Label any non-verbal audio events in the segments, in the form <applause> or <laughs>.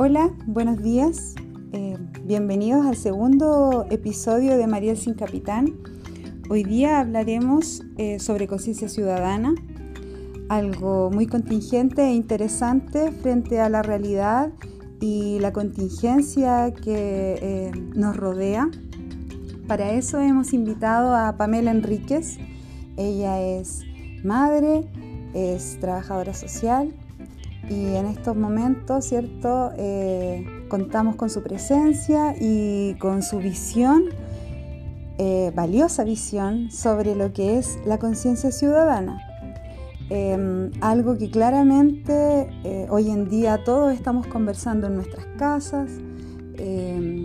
Hola, buenos días. Eh, bienvenidos al segundo episodio de Mariel sin Capitán. Hoy día hablaremos eh, sobre conciencia ciudadana, algo muy contingente e interesante frente a la realidad y la contingencia que eh, nos rodea. Para eso hemos invitado a Pamela Enríquez. Ella es madre, es trabajadora social y en estos momentos, ¿cierto? Eh, contamos con su presencia y con su visión, eh, valiosa visión sobre lo que es la conciencia ciudadana. Em, algo que claramente eh, hoy en día todos estamos conversando en nuestras casas, em,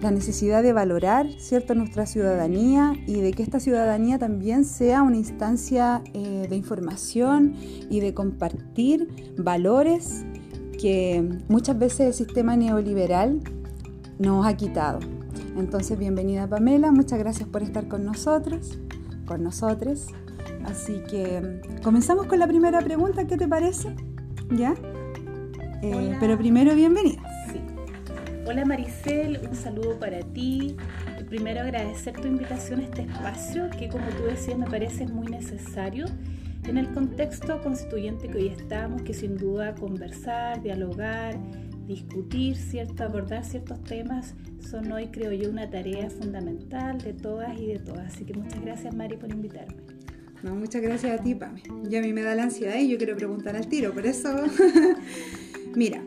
la necesidad de valorar ¿cierto? nuestra ciudadanía y de que esta ciudadanía también sea una instancia eh, de información y de compartir valores que muchas veces el sistema neoliberal nos ha quitado. Entonces, bienvenida Pamela, muchas gracias por estar con nosotros, con nosotros. Así que comenzamos con la primera pregunta, ¿qué te parece? ¿Ya? Eh, pero primero, bienvenida. Hola Maricel, un saludo para ti. Primero agradecer tu invitación a este espacio que como tú decías me parece muy necesario en el contexto constituyente que hoy estamos, que sin duda conversar, dialogar, discutir, ¿cierto? abordar ciertos temas son hoy creo yo una tarea fundamental de todas y de todas. Así que muchas gracias Mari por invitarme. No, muchas gracias a ti, Pame. Ya a mí me da la ansiedad y yo quiero preguntar al tiro, por eso... <laughs> Mira,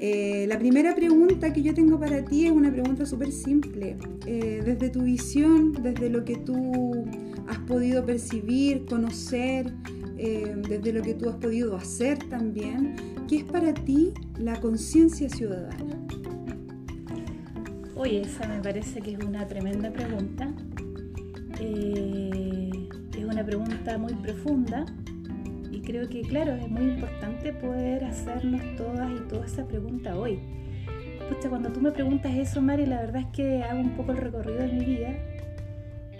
eh, la primera pregunta que yo tengo para ti es una pregunta súper simple. Eh, desde tu visión, desde lo que tú has podido percibir, conocer, eh, desde lo que tú has podido hacer también, ¿qué es para ti la conciencia ciudadana? Oye, esa me parece que es una tremenda pregunta. es una pregunta muy profunda creo que, claro, es muy importante poder hacernos todas y toda esa pregunta hoy. Pucha, cuando tú me preguntas eso, Mari, la verdad es que hago un poco el recorrido de mi vida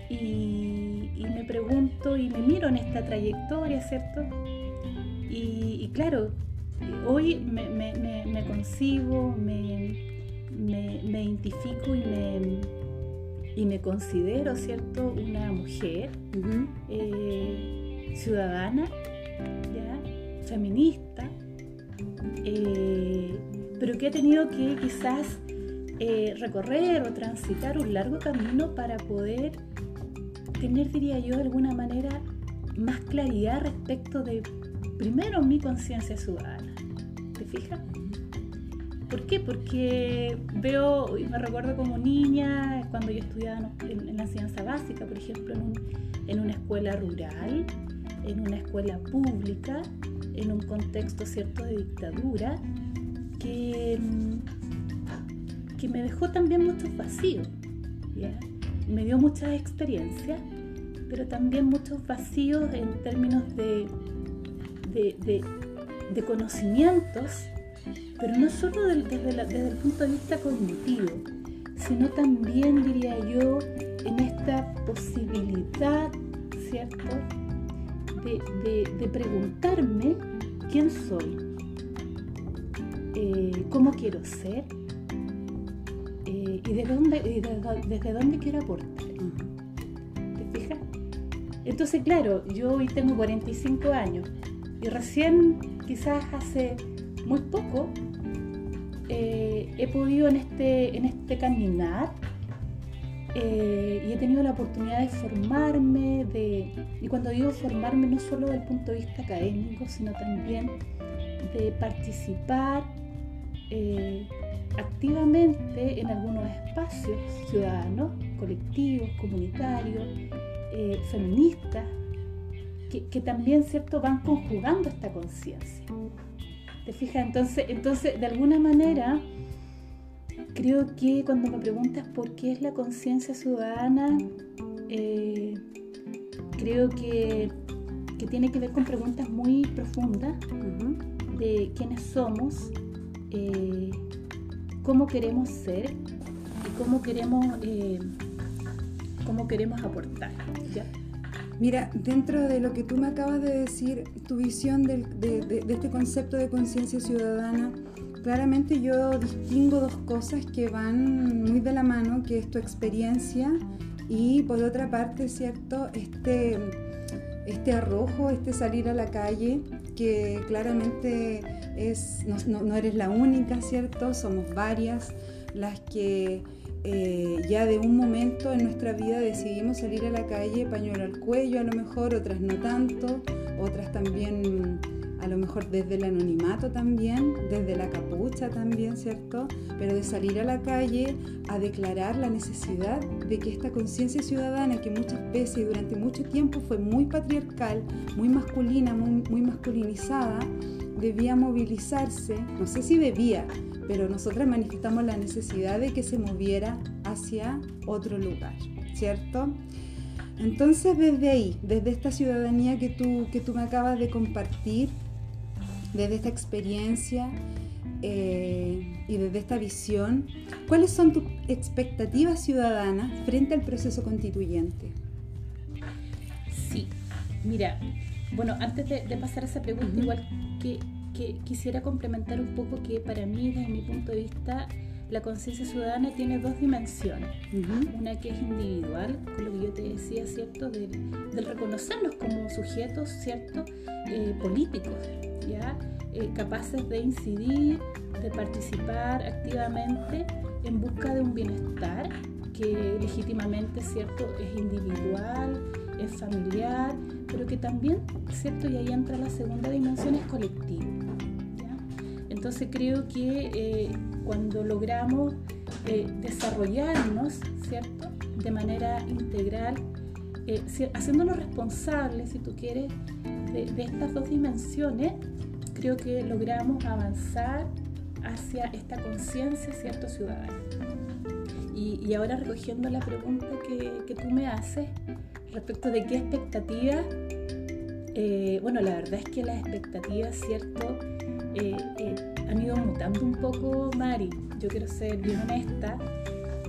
y, me pregunto y me miro en esta trayectoria, ¿cierto? Y, claro, hoy me, me, concibo, me, identifico y me, y me considero, ¿cierto?, una mujer eh, ciudadana feminista, eh, pero que ha tenido que quizás eh, recorrer o transitar un largo camino para poder tener, diría yo, de alguna manera más claridad respecto de, primero, mi conciencia ciudadana. ¿Te fijas? ¿Por qué? Porque veo, y me recuerdo como niña, cuando yo estudiaba en, la enseñanza básica, por ejemplo, en, en una escuela rural, en una escuela pública, en un contexto cierto de dictadura, que, mm, que me dejó también muchos vacíos. Me dio muchas experiencias, pero también muchos vacíos en términos de, de, conocimientos, pero no solo desde, desde el punto de vista cognitivo, sino también, diría yo, en esta posibilidad, ¿cierto?, de, preguntarme quién soy, eh, cómo quiero ser eh, y, de dónde, desde dónde quiero aportar. ¿Te fijas? Entonces, claro, yo hoy tengo 45 años y recién, quizás hace muy poco, eh, he podido en este, en este caminar eh, y he tenido la oportunidad de formarme, de, y cuando digo formarme no solo desde el punto de vista académico, sino también de participar eh, activamente en algunos espacios ciudadanos, colectivos, comunitarios, eh, feministas, que, que, también ¿cierto? van conjugando esta conciencia. ¿Te fijas? Entonces, entonces, de alguna manera, Creo que cuando me preguntas por qué es la conciencia ciudadana, eh, creo que, tiene que ver con preguntas muy profundas de quiénes somos, eh, cómo queremos ser y cómo queremos, eh, cómo queremos aportar. Mira, dentro de lo que tú me acabas de decir, tu visión de, de este concepto de conciencia ciudadana, claramente yo distingo dos cosas que van muy de la mano, que es tu experiencia y por otra parte, ¿cierto? Este, este arrojo, este salir a la calle, que claramente es, no, eres la única, ¿cierto? Somos varias las que eh, ya de un momento en nuestra vida decidimos salir a la calle, pañuelo al cuello a lo mejor, otras no tanto, otras también a lo mejor desde el anonimato también, desde la capucha también, ¿cierto? Pero de salir a la calle a declarar la necesidad de que esta conciencia ciudadana, que muchas veces y durante mucho tiempo fue muy patriarcal, muy masculina, muy, muy masculinizada, debía movilizarse, no sé si debía, pero nosotras manifestamos la necesidad de que se moviera hacia otro lugar, ¿cierto? Entonces desde ahí, desde esta ciudadanía que tú, que tú me acabas de compartir, desde esta experiencia eh, y desde esta visión, ¿cuáles son tus expectativas ciudadanas frente al proceso constituyente? Sí, mira, bueno, antes de, pasar a esa pregunta, igual que, quisiera complementar un poco que para mí, desde mi punto de vista, la conciencia ciudadana tiene dos dimensiones. Una que es individual, con lo que yo te decía, ¿cierto? Del, reconocernos como sujetos, ¿cierto? Eh, políticos, ¿ya? Eh, capaces de incidir, de participar activamente en busca de un bienestar que legítimamente, ¿cierto? Es individual, es familiar, pero que también, ¿cierto? Y ahí entra la segunda dimensión, es colectivo. Entonces creo que eh, cuando logramos eh, desarrollarnos, ¿cierto? De manera integral, eh, haciéndonos responsables, si tú quieres, de, estas dos dimensiones, creo que logramos avanzar hacia esta conciencia, ¿cierto? Ciudadana. Y, ahora recogiendo la pregunta que, tú me haces respecto de qué expectativas, bueno, la verdad es que las expectativas, ¿cierto? Han ido mutando un poco, Mari. Yo quiero ser bien honesta.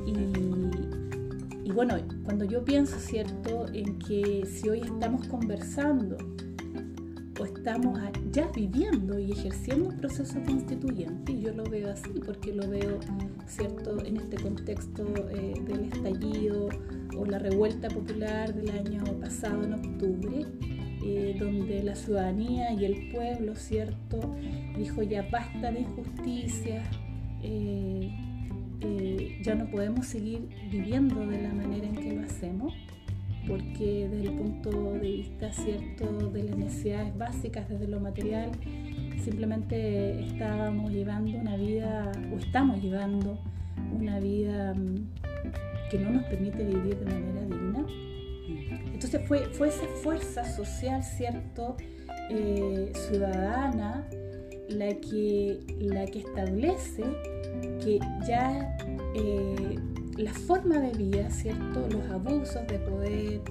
Y, bueno, cuando yo pienso, ¿cierto?, en que si hoy estamos conversando o estamos ya viviendo y ejerciendo un proceso constituyente, y yo lo veo así, porque lo veo, ¿cierto?, en este contexto eh, del estallido o la revuelta popular del año pasado en octubre, donde la ciudadanía y el pueblo, ¿cierto?, dijo ya basta de injusticias, eh, eh, ya no podemos seguir viviendo de la manera en que lo hacemos, porque desde el punto de vista, ¿cierto?, de las necesidades básicas, desde lo material, simplemente estábamos llevando una vida, o estamos llevando una vida mm, que no nos permite vivir de manera digna entonces fue, fue esa fuerza social, ¿cierto? Eh, ciudadana la que, la que establece que ya eh, la forma de vida, ¿cierto? Los abusos de poder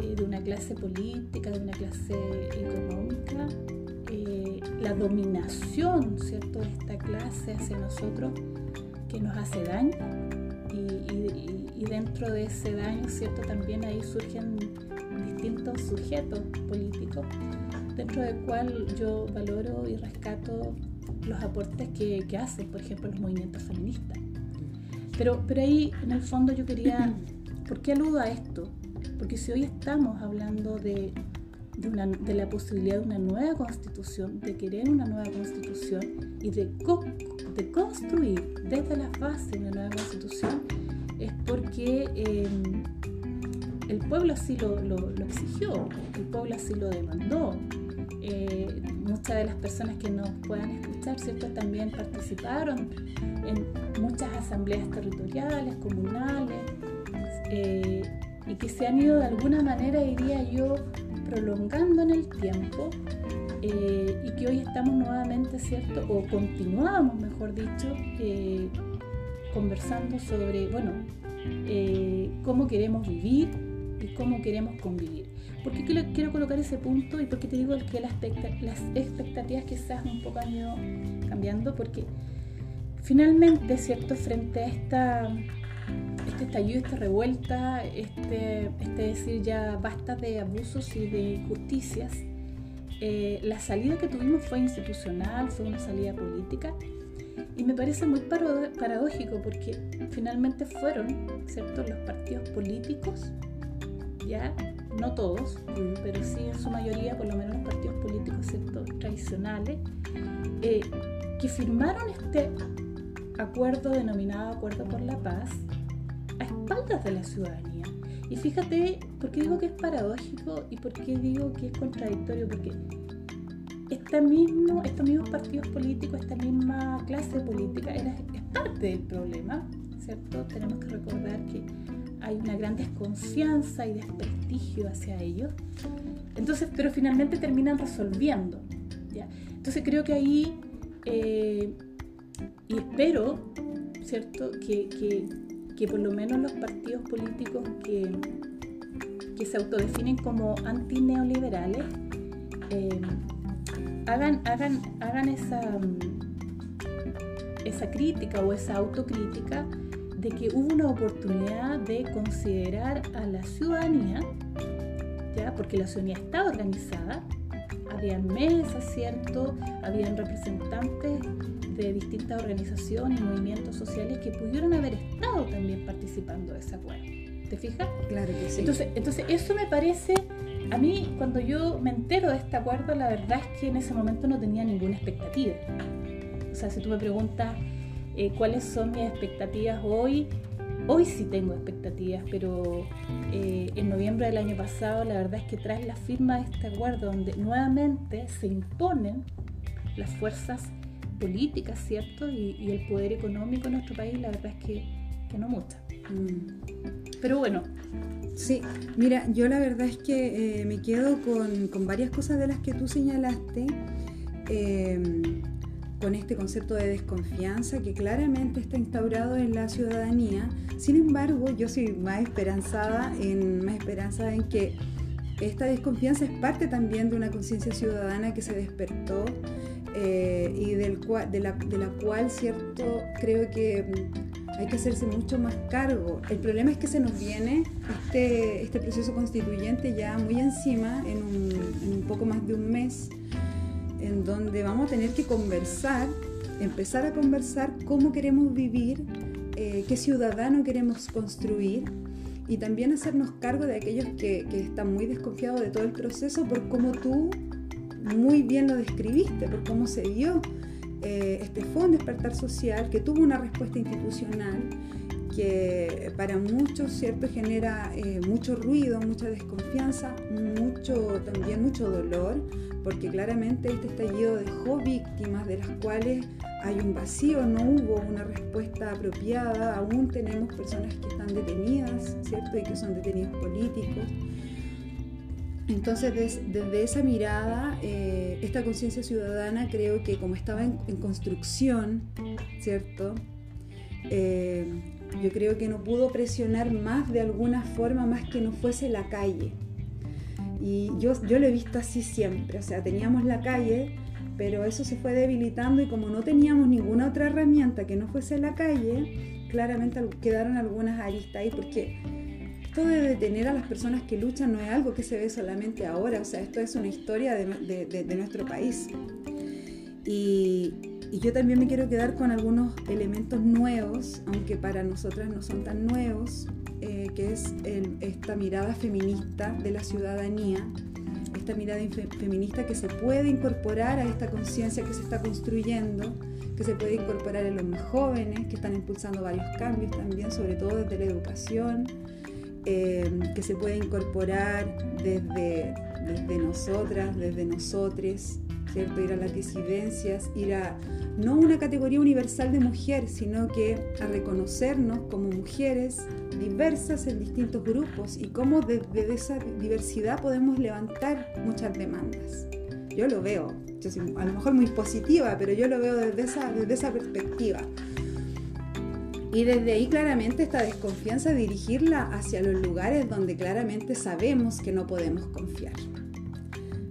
eh, de una clase política, de una clase económica, la dominación, ¿cierto? De esta clase hacia nosotros que nos hace daño y dentro de ese daño, ¿cierto? También ahí surgen distintos sujetos políticos, dentro del cual yo valoro y rescato los aportes que, que hacen, por ejemplo, los movimientos feministas. Pero, pero ahí, en el fondo, yo quería, <laughs> ¿por qué aludo a esto? Porque si hoy estamos hablando de, de, una, de la posibilidad de una nueva constitución, de querer una nueva constitución y de, de construir desde las bases una nueva constitución, es porque em, el pueblo así lo, exigió, el pueblo así lo demandó. Eh, muchas de las personas que nos puedan escuchar, ¿cierto? También participaron en muchas asambleas territoriales, comunales, eh, y que se han ido de alguna manera, diría yo, prolongando en el tiempo eh, y que hoy estamos nuevamente, ¿cierto? O continuamos, mejor dicho, conversando sobre, bueno, eh, cómo queremos vivir y cómo queremos convivir. ¿Por qué quiero colocar ese punto y por qué te digo que las, expectativas quizás un poco han ido cambiando? Porque finalmente, ¿cierto? Frente a esta, este estallido, esta revuelta, este, este decir ya basta de abusos y de injusticias, eh, la salida que tuvimos fue institucional, fue una salida política Y me parece muy paradójico porque finalmente fueron, ¿cierto?, los partidos políticos, ya, no todos, pero sí en su mayoría, por lo menos los partidos políticos, ¿cierto?, tradicionales, eh, que firmaron este acuerdo denominado Acuerdo por la Paz a espaldas de la ciudadanía. Y fíjate, ¿por qué digo que es paradójico y por qué digo que es contradictorio? Porque estos mismos partidos políticos, esta misma clase política es parte del problema, ¿cierto? Tenemos que recordar que hay una gran desconfianza y desprestigio hacia ellos. Entonces, pero finalmente terminan resolviendo. ¿ya? Entonces creo que ahí, eh, y espero, ¿cierto? Que, que, que, por lo menos los partidos políticos que, que se autodefinen como antineoliberales, eh, hagan, hagan, hagan esa, mm, esa crítica o esa autocrítica de que hubo una oportunidad de considerar a la ciudadanía, ¿ya? porque la ciudadanía está organizada, habían mesas, ¿cierto? Habían representantes de distintas organizaciones y movimientos sociales que pudieron haber estado también participando de ese acuerdo. ¿Te fijas? Claro que sí. Entonces, entonces eso me parece a mí, cuando yo me entero de este acuerdo, la verdad es que en ese momento no tenía ninguna expectativa. O sea, si tú me preguntas eh, cuáles son mis expectativas hoy, hoy sí tengo expectativas, pero eh, en noviembre del año pasado la verdad es que tras la firma de este acuerdo, donde nuevamente se imponen las fuerzas políticas, ¿cierto? Y, el poder económico en nuestro país, la verdad es que, no mucho. Mm. Pero bueno, Sí, mira, yo la verdad es que eh, me quedo con, varias cosas de las que tú señalaste, em, con este concepto de desconfianza que claramente está instaurado en la ciudadanía. Sin embargo, yo soy más esperanzada en, más esperanzada en que esta desconfianza es parte también de una conciencia ciudadana que se despertó eh, y del de, la, de la cual, cierto, creo que hay que hacerse mucho más cargo. El problema es que se nos viene este, este proceso constituyente ya muy encima, en un, poco más de un mes, en donde vamos a tener que conversar, empezar a conversar cómo queremos vivir, eh, qué ciudadano queremos construir y también hacernos cargo de aquellos que, que están muy desconfiados de todo el proceso por cómo tú muy bien lo describiste, por cómo se dio eh, este fue un despertar social que tuvo una respuesta institucional que para muchos cierto genera eh, mucho ruido, mucha desconfianza, mucho también mucho dolor, porque claramente este estallido dejó víctimas de las cuales hay un vacío, no hubo una respuesta apropiada, aún tenemos personas que están detenidas, ¿cierto? Y que son detenidos políticos. Entonces, desde esa mirada, eh, esta conciencia ciudadana creo que como estaba en, construcción, ¿cierto? Eh, yo creo que no pudo presionar más de alguna forma, más que no fuese la calle. Y yo, yo lo he visto así siempre, o sea, teníamos la calle, pero eso se fue debilitando y como no teníamos ninguna otra herramienta que no fuese la calle, claramente quedaron algunas aristas ahí porque esto de detener a las personas que luchan no es algo que se ve solamente ahora, o sea, esto es una historia de, nuestro país. Y, yo también me quiero quedar con algunos elementos nuevos, aunque para nosotras no son tan nuevos, eh, que es esta mirada feminista de la ciudadanía, esta mirada feminista que se puede incorporar a esta conciencia que se está construyendo, que se puede incorporar en los más jóvenes, que están impulsando varios cambios también, sobre todo desde la educación, Em, que se puede incorporar desde, desde nosotras, desde nosotres, ¿cierto? ir a las disidencias, ir a no una categoría universal de mujer, sino que a reconocernos como mujeres diversas en distintos grupos y cómo desde esa diversidad podemos levantar muchas demandas. Yo lo veo, yo soy a lo mejor muy positiva, pero yo lo veo desde esa, desde esa perspectiva. Y desde ahí claramente esta desconfianza dirigirla hacia los lugares donde claramente sabemos que no podemos confiar.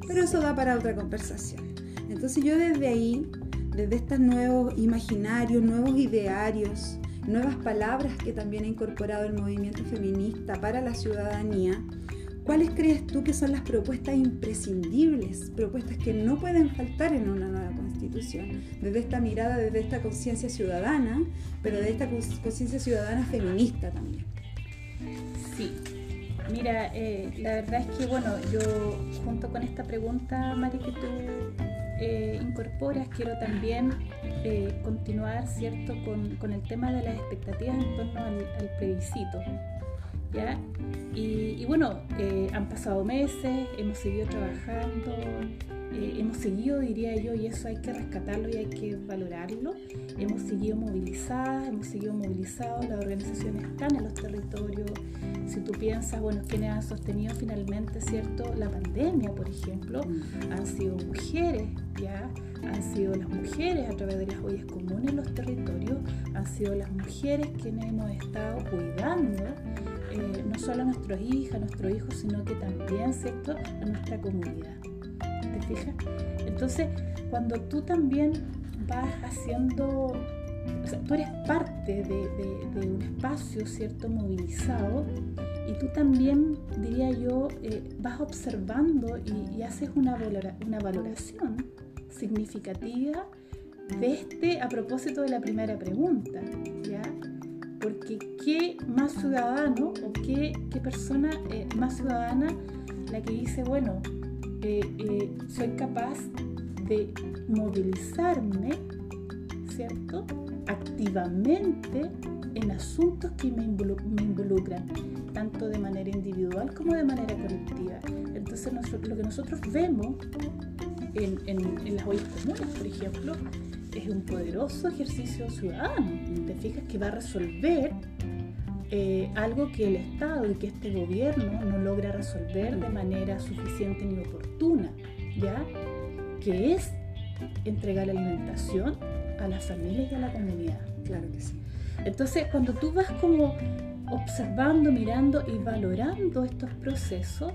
Pero eso da para otra conversación. Entonces yo desde ahí, desde estos nuevos imaginarios, nuevos idearios, nuevas palabras que también ha incorporado el movimiento feminista para la ciudadanía, ¿cuáles crees tú que son las propuestas imprescindibles, propuestas que no pueden faltar en una nueva constitución? Desde esta mirada, desde esta conciencia ciudadana, pero de esta conciencia ciudadana feminista también. Sí, mira, eh, la verdad es que, bueno, yo junto con esta pregunta, Mari, que tú eh, incorporas, quiero también eh, continuar, ¿cierto?, con, el tema de las expectativas en torno al, al plebiscito. ¿Ya? Y, bueno, eh, han pasado meses, hemos seguido trabajando, hemos seguido, diría yo, y eso hay que rescatarlo y hay que valorarlo. Hemos seguido movilizadas, hemos seguido movilizados, las organizaciones están en los territorios. Si tú piensas, bueno, quienes han sostenido finalmente, ¿cierto? La pandemia, por ejemplo, han sido mujeres, ¿ya? Han sido las mujeres a través de las ollas comunes en los territorios, han sido las mujeres quienes hemos estado cuidando eh, no solo a nuestros hijas, a nuestros hijos, sino que también, ¿cierto?, a nuestra comunidad. ¿Te fijas? Entonces, cuando tú también vas haciendo, tú eres parte de, un espacio, ¿cierto?, movilizado, y tú también, diría yo, eh, vas observando y, haces una, una valoración significativa de este a propósito de la primera pregunta, ¿ya? Porque qué más ciudadano o qué, qué persona eh, más ciudadana la que dice, bueno, eh, eh, soy capaz de movilizarme, ¿cierto? Activamente en asuntos que me, involucran, tanto de manera individual como de manera colectiva. Entonces lo que nosotros vemos en, en las ollas comunes, por ejemplo, es un poderoso ejercicio ciudadano. Te fijas que va a resolver eh, algo que el Estado y que este gobierno no logra resolver de manera suficiente ni oportuna, ¿ya? Que es entregar alimentación a las familias y a la comunidad. Claro que sí. Entonces, cuando tú vas como observando, mirando y valorando estos procesos,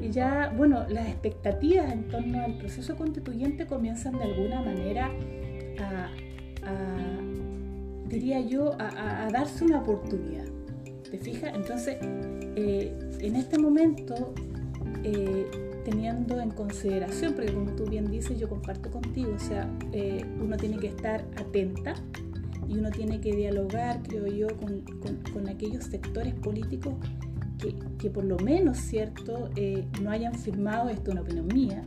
y ya, bueno, las expectativas en torno al proceso constituyente comienzan de alguna manera a, diría yo, a, darse una oportunidad. ¿Te fijas? Entonces, eh, en este momento, eh, teniendo en consideración, porque como tú bien dices, yo comparto contigo, o sea, eh, uno tiene que estar atenta y uno tiene que dialogar, creo yo, con, aquellos sectores políticos que, que, por lo menos, ¿cierto?, no hayan firmado, esto es una opinión mía,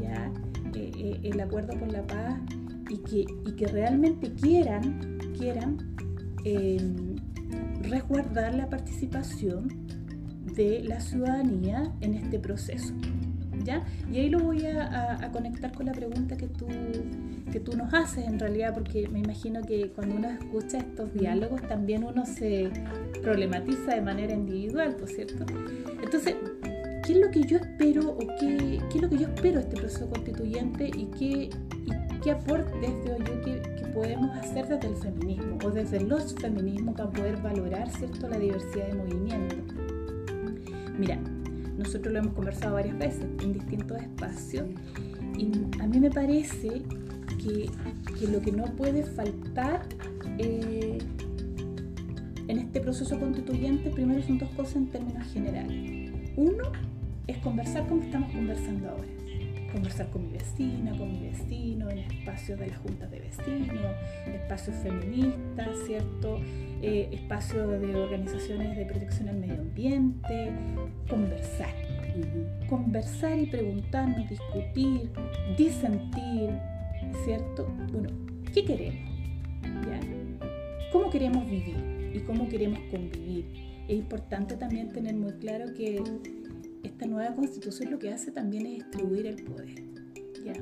¿ya? el acuerdo por la paz y que, y que realmente quieran, quieran resguardar la participación de la ciudadanía en este proceso. ¿Ya? Y ahí lo voy a, conectar con la pregunta que tú, que tú nos haces en realidad, porque me imagino que cuando uno escucha estos diálogos también uno se problematiza de manera individual, ¿por cierto? Entonces, ¿qué es lo que yo espero o qué, qué es lo que yo espero de este proceso constituyente y qué, qué aportes veo yo que, podemos hacer desde el feminismo o desde los feminismos para poder valorar ¿cierto? la diversidad de movimientos. Mira, nosotros lo hemos conversado varias veces en distintos espacios y a mí me parece que, lo que no puede faltar eh, en este proceso constituyente, primero son dos cosas en términos generales. Uno es conversar como estamos conversando ahora conversar con mi vecina, con mi vecino, en espacios de las juntas de vecinos, espacios feministas, ¿cierto? Eh, espacios de organizaciones de protección al medio ambiente, conversar. Conversar y preguntarnos, discutir, disentir, ¿cierto? Bueno, ¿qué queremos? ¿Ya? ¿Cómo queremos vivir y cómo queremos convivir? Es importante también tener muy claro que esta nueva constitución lo que hace también es distribuir el poder. ¿ya?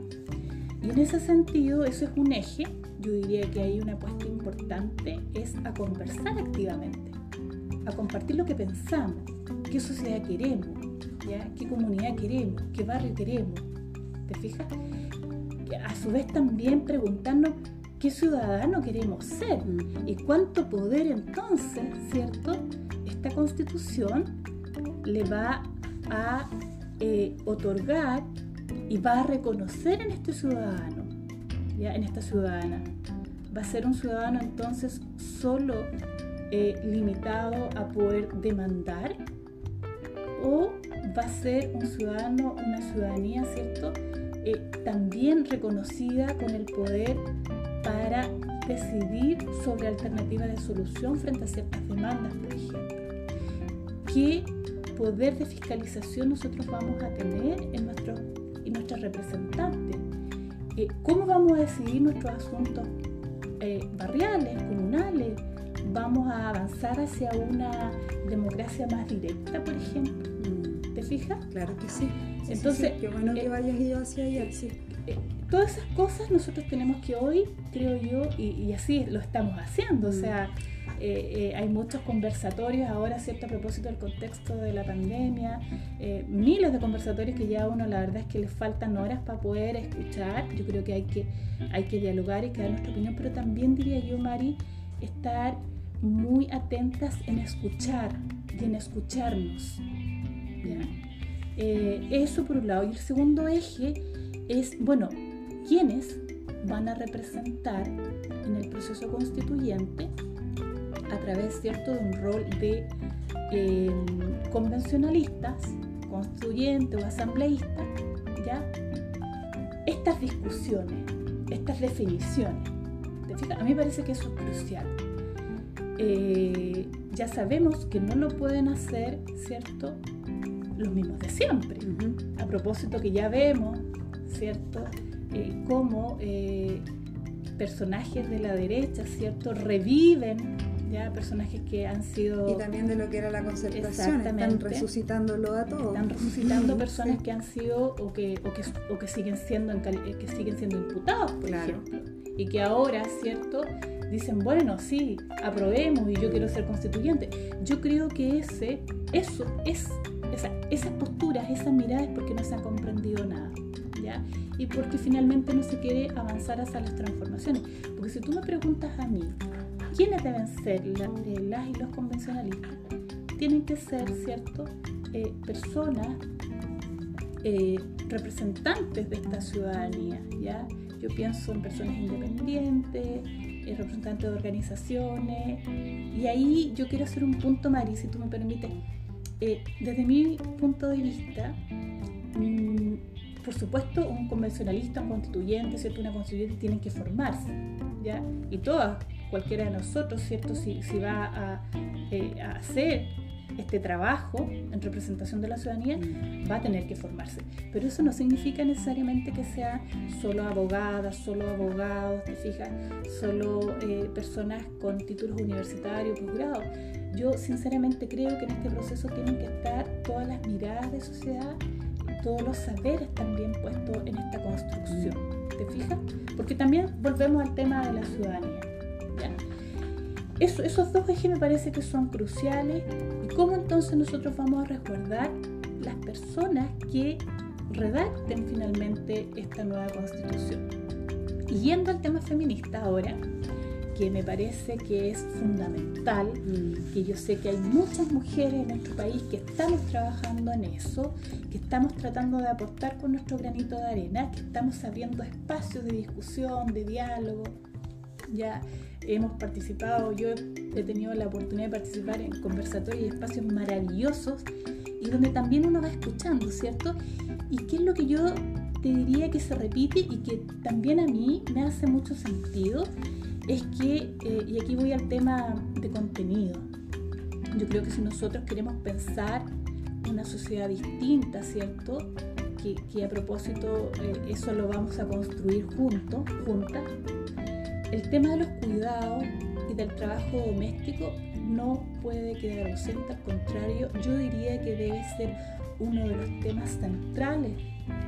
Y en ese sentido, eso es un eje, yo diría que hay una apuesta importante, es a conversar activamente, a compartir lo que pensamos, qué sociedad queremos, ¿ya? qué comunidad queremos, qué barrio queremos. ¿Te fijas? A su vez también preguntarnos qué ciudadano queremos ser y cuánto poder entonces, ¿cierto? Esta constitución le va a eh, otorgar y va a reconocer en este ciudadano, ¿ya? en esta ciudadana. Va a ser un ciudadano entonces solo eh, limitado a poder demandar o va a ser un ciudadano, una ciudadanía, ¿cierto? Eh, también reconocida con el poder para decidir sobre alternativas de solución frente a ciertas demandas, por ejemplo. ¿Qué poder de fiscalización nosotros vamos a tener en nuestros y nuestros representantes? Eh, ¿Cómo vamos a decidir nuestros asuntos eh, barriales, comunales? ¿Vamos a avanzar hacia una democracia más directa, por ejemplo? ¿Te fijas? Claro que sí. Entonces, qué bueno que eh, vayas ido hacia allá, sí. Eh, todas esas cosas nosotros tenemos que hoy, creo yo, y, así lo estamos haciendo, o mm. sea, eh, hay muchos conversatorios ahora, ¿cierto? A propósito del contexto de la pandemia, miles de conversatorios que ya a uno la verdad es que les faltan horas para poder escuchar. Yo creo que hay que, hay que dialogar y que dar nuestra opinión, pero también diría yo, Mari, estar muy atentas en escuchar y en escucharnos. Eh, eso por un lado. Y el segundo eje es, bueno, ¿quiénes van a representar en el proceso constituyente a través, ¿cierto?, de un rol de em, convencionalistas, constituyentes o asambleístas, ¿ya? Estas discusiones, estas definiciones. A mí me parece que eso es crucial. Eh, ya sabemos que no lo pueden hacer, ¿cierto? Los mismos de siempre. A propósito que ya vemos, ¿cierto? Eh, cómo eh, personajes de la derecha, ¿cierto? Reviven ya personajes que han sido... Y también de lo que era la concertación, están resucitándolo a todos. Están resucitando <laughs> personas que han sido o que, o que, o que siguen siendo que siguen siendo imputados, por ejemplo. Y que ahora, ¿cierto? dicen, bueno, sí, aprobemos y yo quiero ser constituyente. Yo creo que ese, eso es, esa, esas posturas, esas miradas es porque no se ha comprendido nada. ¿Ya? Y porque finalmente no se quiere avanzar hacia las transformaciones. Porque si tú me preguntas a mí, ¿quiénes deben ser eh, las y los convencionalistas? Tienen que ser, ¿cierto?, eh, personas eh, representantes de esta ciudadanía, ¿ya? Yo pienso en personas independientes, representantes de organizaciones. Y ahí yo quiero hacer un punto, Mari, si tú me permites. Desde mi punto de vista, mm, por supuesto, un convencionalista, un constituyente, ¿cierto? una constituyente tienen que formarse, ¿ya? Y todas, cualquiera de nosotros, ¿cierto? Si, si va a, eh, a hacer este trabajo en representación de la ciudadanía va a tener que formarse. Pero eso no significa necesariamente que sea solo abogadas, solo abogados, te fijas, solo eh, personas con títulos universitarios, posgrado. Yo sinceramente creo que en este proceso tienen que estar todas las miradas de sociedad, todos los saberes también puestos en esta construcción. ¿Te fijas? Porque también volvemos al tema de la ciudadanía. Esos dos ejes me parece que son cruciales ¿Cómo entonces nosotros vamos a resguardar las personas que redacten finalmente esta nueva constitución? Y yendo al tema feminista ahora, que me parece que es fundamental, mm. que yo sé que hay muchas mujeres en nuestro país que estamos trabajando en eso, que estamos tratando de aportar con nuestro granito de arena, que estamos abriendo espacios de discusión, de diálogo, ya hemos participado, yo he tenido la oportunidad de participar en conversatorios y espacios maravillosos y donde también uno va escuchando, ¿cierto? Y qué es lo que yo te diría que se repite y que también a mí me hace mucho sentido, es que, eh, y aquí voy al tema de contenido, yo creo que si nosotros queremos pensar una sociedad distinta, ¿cierto? Que, a propósito eh, eso lo vamos a construir juntos, juntas, el tema de los cuidados y del trabajo doméstico no puede quedar ausente, al contrario, yo diría que debe ser uno de los temas centrales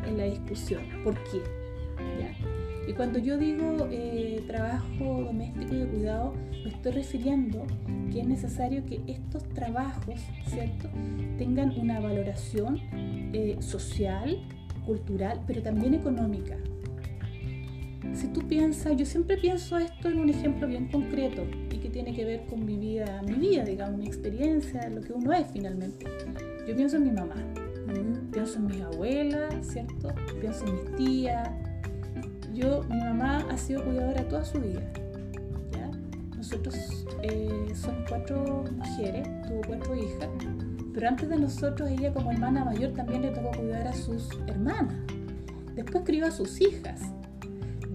en la discusión. ¿Por qué? Y cuando yo digo eh, trabajo doméstico y de cuidado, me estoy refiriendo que es necesario que estos trabajos, ¿cierto?, tengan una valoración eh, social, cultural, pero también económica si tú piensas, yo siempre pienso esto en un ejemplo bien concreto y que tiene que ver con mi vida, mi vida, digamos, mi experiencia, lo que uno es finalmente. Yo pienso en mi mamá, pienso en mis abuelas, ¿cierto? Pienso en mis tías. Yo, mi mamá ha sido cuidadora toda su vida. ¿ya? Nosotros eh, somos cuatro mujeres, tuvo cuatro hijas, pero antes de nosotros, ella como hermana mayor también le tocó cuidar a sus hermanas. Después crió a sus hijas.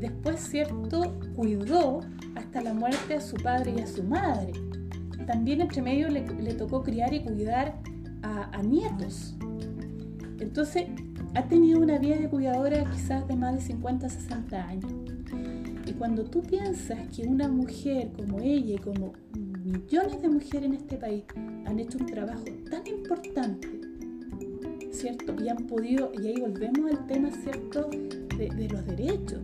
Después, ¿cierto? Cuidó hasta la muerte a su padre y a su madre. También entre medio le, tocó criar y cuidar a, nietos. Entonces, ha tenido una vida de cuidadora quizás de más de 50, 60 años. Y cuando tú piensas que una mujer como ella y como millones de mujeres en este país han hecho un trabajo tan importante, ¿cierto? Y han podido, y ahí volvemos al tema, ¿cierto?, de, los derechos.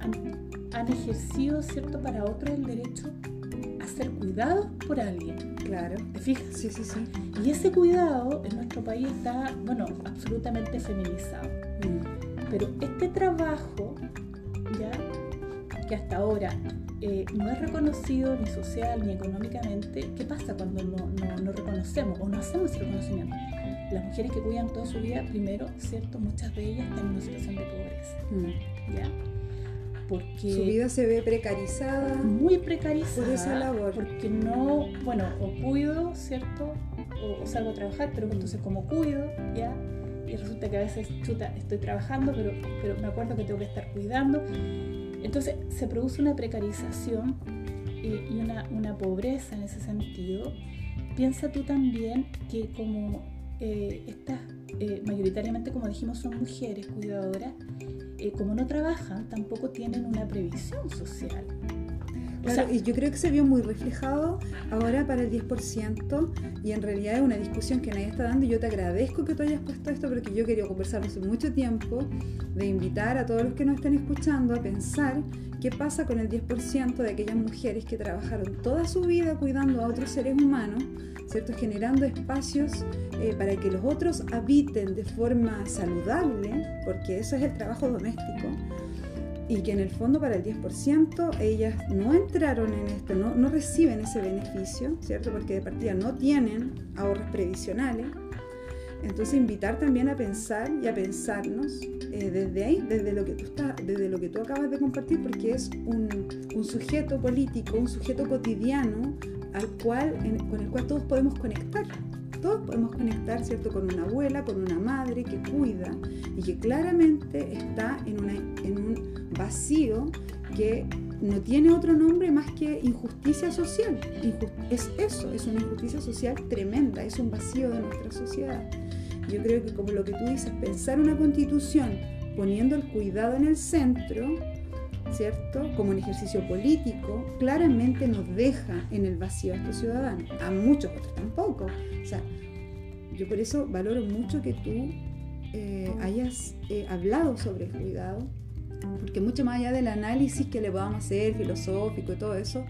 Han, ejercido, ¿cierto?, para otros el derecho a ser cuidados por alguien. Claro. ¿Te fijas? Sí, sí, sí. Y ese cuidado en nuestro país está, bueno, absolutamente feminizado. Mm. Pero este trabajo, ¿ya? Que hasta ahora eh, no es reconocido ni social ni económicamente, ¿qué pasa cuando no, reconocemos o no hacemos ese reconocimiento? Las mujeres que cuidan toda su vida, primero, ¿cierto? Muchas de ellas están en una situación de pobreza. Mm. ¿Ya? Porque su vida se ve precarizada. Muy precarizada. Por esa labor. Porque no, bueno, o cuido, ¿cierto? O, salgo a trabajar, pero entonces como cuido, ¿ya? Y resulta que a veces, chuta, estoy trabajando, pero, pero me acuerdo que tengo que estar cuidando entonces se produce una precarización eh, y una, pobreza en ese sentido. Piensa tú también que como eh, estas, eh, mayoritariamente como dijimos, son mujeres cuidadoras, como no trabajan, tampoco tienen una previsión social. Claro, y yo creo que se vio muy reflejado ahora para el 10% y en realidad es una discusión que nadie está dando y yo te agradezco que tú hayas puesto esto porque yo quería conversar hace mucho tiempo de invitar a todos los que nos estén escuchando a pensar qué pasa con el 10% de aquellas mujeres que trabajaron toda su vida cuidando a otros seres humanos, ¿cierto? generando espacios eh, para que los otros habiten de forma saludable, porque eso es el trabajo doméstico y que en el fondo para el 10% ellas no entraron en esto, no, no reciben ese beneficio, ¿cierto? Porque de partida no tienen ahorros previsionales. Entonces invitar también a pensar y a pensarnos eh, desde ahí, desde lo, que tú estás, desde lo que tú acabas de compartir, porque es un, un sujeto político, un sujeto cotidiano al cual, con el cual todos podemos conectar todos podemos conectar, ¿cierto?, con una abuela, con una madre que cuida y que claramente está en, en un vacío que no tiene otro nombre más que injusticia social. es eso, es una injusticia social tremenda, es un vacío de nuestra sociedad. Yo creo que como lo que tú dices, pensar una constitución poniendo el cuidado en el centro, ¿cierto? Como un ejercicio político, claramente nos deja en el vacío a estos ciudadanos, a muchos otros tampoco. O sea, yo por eso valoro mucho que tú eh, hayas eh, hablado sobre el cuidado, porque mucho más allá del análisis que le a hacer, filosófico y todo eso,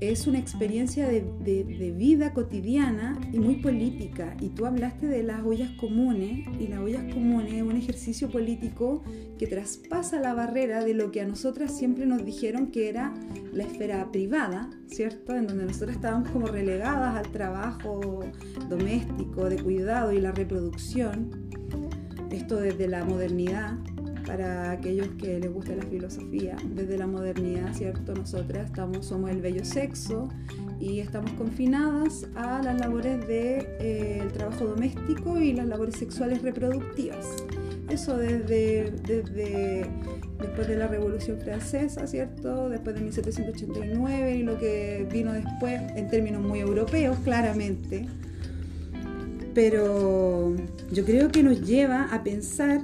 es una experiencia de, vida cotidiana y muy política. Y tú hablaste de las ollas comunes, y las ollas comunes es un ejercicio político que traspasa la barrera de lo que a nosotras siempre nos dijeron que era la esfera privada, ¿cierto? En donde nosotras estábamos como relegadas al trabajo doméstico, de cuidado y la reproducción. Esto desde la modernidad para aquellos que les gusta la filosofía. Desde la modernidad, ¿cierto? Nosotras estamos, somos el bello sexo y estamos confinadas a las labores del de, eh, trabajo doméstico y las labores sexuales reproductivas. Eso desde, desde después de la Revolución Francesa, ¿cierto? Después de 1789 y lo que vino después, en términos muy europeos, claramente. Pero yo creo que nos lleva a pensar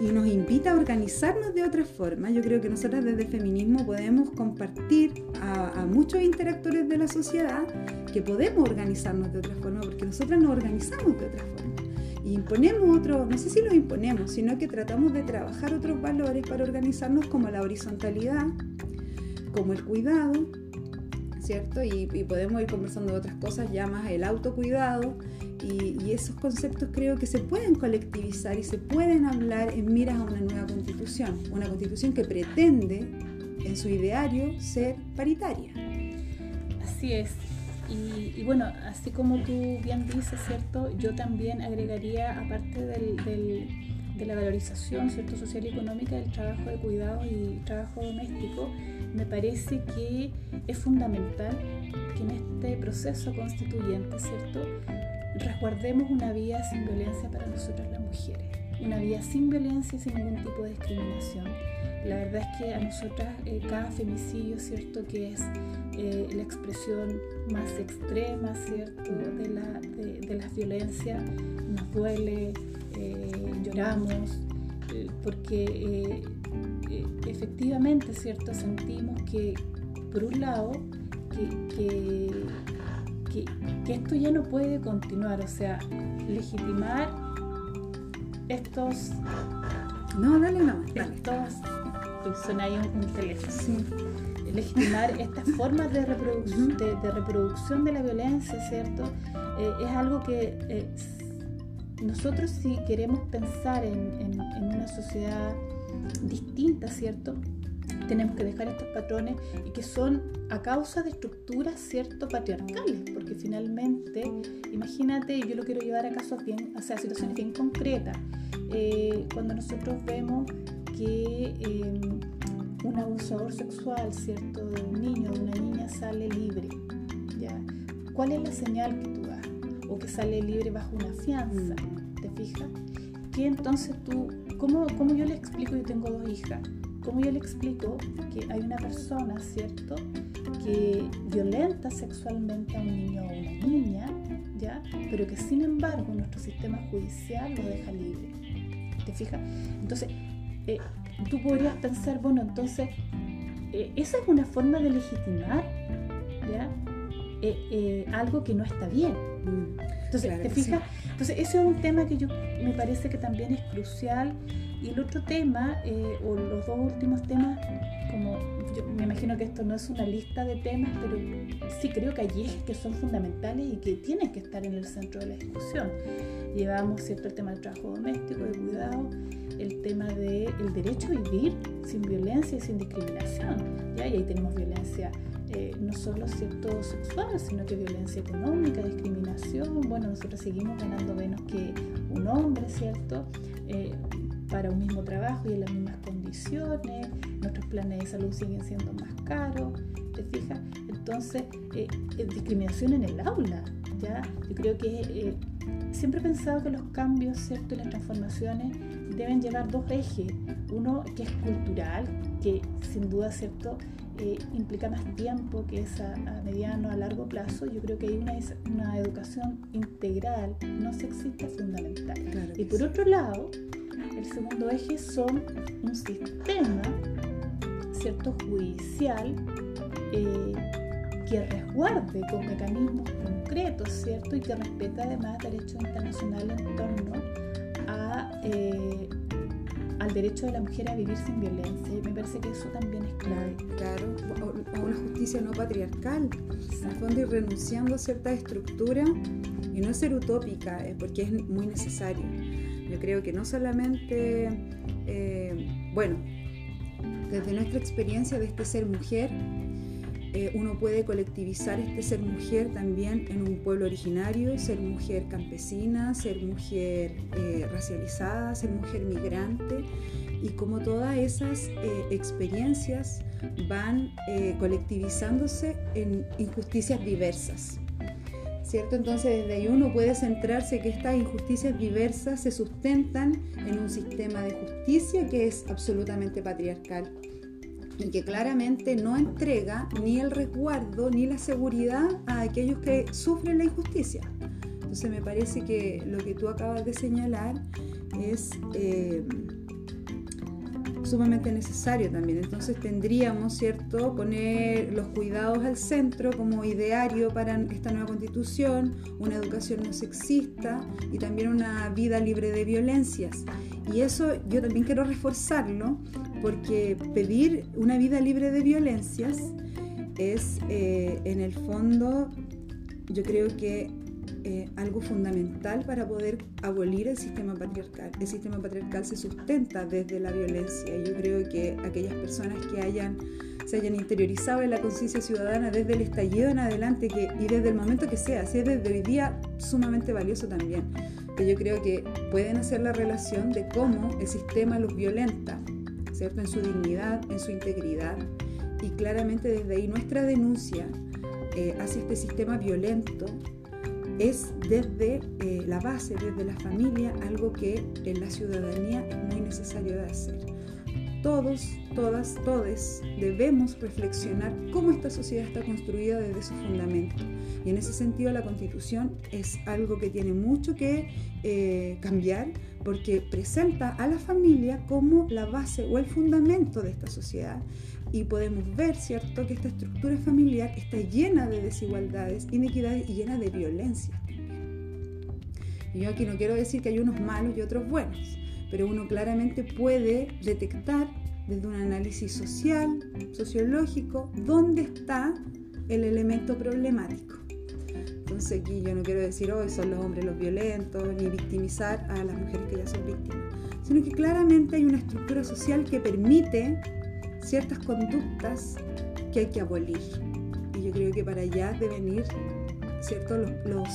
y nos invita a organizarnos de otra forma. Yo creo que nosotras desde el feminismo podemos compartir a, muchos interactores de la sociedad que podemos organizarnos de otra forma, porque nosotras nos organizamos de otra forma. Y imponemos otro, no sé si lo imponemos, sino que tratamos de trabajar otros valores para organizarnos como la horizontalidad, como el cuidado, ¿cierto? Y, podemos ir conversando de otras cosas ya más el autocuidado y, esos conceptos creo que se pueden colectivizar y se pueden hablar en miras a una nueva constitución, una constitución que pretende en su ideario ser paritaria. Así es. Y, bueno, así como tú bien dices, ¿cierto? Yo también agregaría, aparte de la valorización ¿cierto? social y económica del trabajo de cuidado y trabajo doméstico, me parece que es fundamental que en este proceso constituyente, ¿cierto? resguardemos una vida sin violencia para nosotras las mujeres, una vida sin violencia y sin ningún tipo de discriminación. La verdad es que a nosotras eh, cada femicidio, ¿cierto? Que es eh, la expresión más extrema, ¿cierto? De, la, las violencias, nos duele, eh, lloramos, porque efectivamente, ¿cierto? Sentimos que, por un lado, que, que, esto ya no puede continuar, o sea, legitimar estos... No, dale no, Estos, suena ahí un, teléfono. Legitimar <laughs> estas formas de, reproducción, de, reproducción de la violencia, ¿cierto? Eh, es algo que eh, nosotros si queremos pensar en una sociedad distinta, ¿cierto? tenemos que dejar estos patrones y que son a causa de estructuras cierto patriarcales, porque finalmente, imagínate, yo lo quiero llevar a casos bien, o sea, situaciones bien concretas. Eh, cuando nosotros vemos que eh, un abusador sexual, cierto, de un niño, de una niña sale libre, ¿ya? ¿Cuál es la señal que tú das? O que sale libre bajo una fianza, ¿te fijas? Que entonces tú, ¿cómo, cómo yo le explico? Yo tengo dos hijas ¿Cómo yo le explico que hay una persona, ¿cierto?, que violenta sexualmente a un niño o una niña, ¿ya? Pero que sin embargo nuestro sistema judicial lo deja libre. ¿Te fijas? Entonces, eh, tú podrías pensar, bueno, entonces, eh, esa es una forma de legitimar, ¿ya? Eh, algo que no está bien. Entonces, ¿te fijas? Entonces, ese es un tema que yo me parece que también es crucial y el otro tema, eh, o los dos últimos temas, como yo me imagino que esto no es una lista de temas, pero sí creo que hay ejes que son fundamentales y que tienen que estar en el centro de la discusión. Llevamos cierto el tema del trabajo doméstico, de cuidado, el tema del derecho a vivir sin violencia y sin discriminación. ¿ya? Y ahí tenemos violencia eh, no solo cierto sexual, sino que violencia económica, discriminación. Bueno, nosotros seguimos ganando menos que un hombre, ¿cierto? Eh, para un mismo trabajo y en las mismas condiciones, nuestros planes de salud siguen siendo más caros, ¿te fijas? Entonces, eh, discriminación en el aula, ¿ya? Yo creo que siempre he pensado que los cambios, ¿cierto? Y las transformaciones deben llevar dos ejes, uno que es cultural, que sin duda, ¿cierto? Implica más tiempo que es a, mediano, a largo plazo, yo creo que hay una, una educación integral, no sexista, fundamental. y por otro lado, el segundo eje son un sistema, ¿cierto?, judicial eh, que resguarde con mecanismos concretos, ¿cierto?, y que respeta además el derecho internacional en torno a, eh, al derecho de la mujer a vivir sin violencia. Y me parece que eso también es clave. Claro, a una justicia no patriarcal, en el fondo ir renunciando a cierta estructura y no ser utópica, eh, porque es muy necesario. Yo creo que no solamente, eh, bueno, desde nuestra experiencia de este ser mujer, eh, uno puede colectivizar este ser mujer también en un pueblo originario, ser mujer campesina, ser mujer eh, racializada, ser mujer migrante y como todas esas experiencias van colectivizándose en injusticias diversas. ¿cierto? Entonces desde ahí uno puede centrarse que estas injusticias diversas se sustentan en un sistema de justicia que es absolutamente patriarcal y que claramente no entrega ni el resguardo ni la seguridad a aquellos que sufren la injusticia. Entonces me parece que lo que tú acabas de señalar es... Eh, sumamente necesario también. Entonces tendríamos, ¿cierto?, poner los cuidados al centro como ideario para esta nueva constitución, una educación no sexista y también una vida libre de violencias. Y eso yo también quiero reforzarlo porque pedir una vida libre de violencias es eh, en el fondo, yo creo que eh, algo fundamental para poder abolir el sistema patriarcal. El sistema patriarcal se sustenta desde la violencia yo creo que aquellas personas que hayan, se hayan interiorizado en la conciencia ciudadana desde el estallido en adelante que, y desde el momento que sea, si es desde hoy día, sumamente valioso también. Que yo creo que pueden hacer la relación de cómo el sistema los violenta, En su dignidad, en su integridad. Y claramente desde ahí nuestra denuncia eh, hacia este sistema violento es desde eh, la base, desde la familia, algo que en la ciudadanía es muy necesario de hacer. Todos, todas, todes debemos reflexionar cómo esta sociedad está construida desde su fundamento. Y en ese sentido la constitución es algo que tiene mucho que eh, cambiar porque presenta a la familia como la base o el fundamento de esta sociedad y podemos ver, ¿cierto?, que esta estructura familiar está llena de desigualdades, inequidades y llena de violencia. Y yo aquí no quiero decir que hay unos malos y otros buenos, pero uno claramente puede detectar desde un análisis social, sociológico, dónde está el elemento problemático. Entonces aquí yo no quiero decir hoy son los hombres los violentos, ni victimizar a las mujeres que ya son víctimas, sino que claramente hay una estructura social que permite ciertas conductas que hay que abolir. Y yo creo que para allá deben ir ¿cierto? Los, los,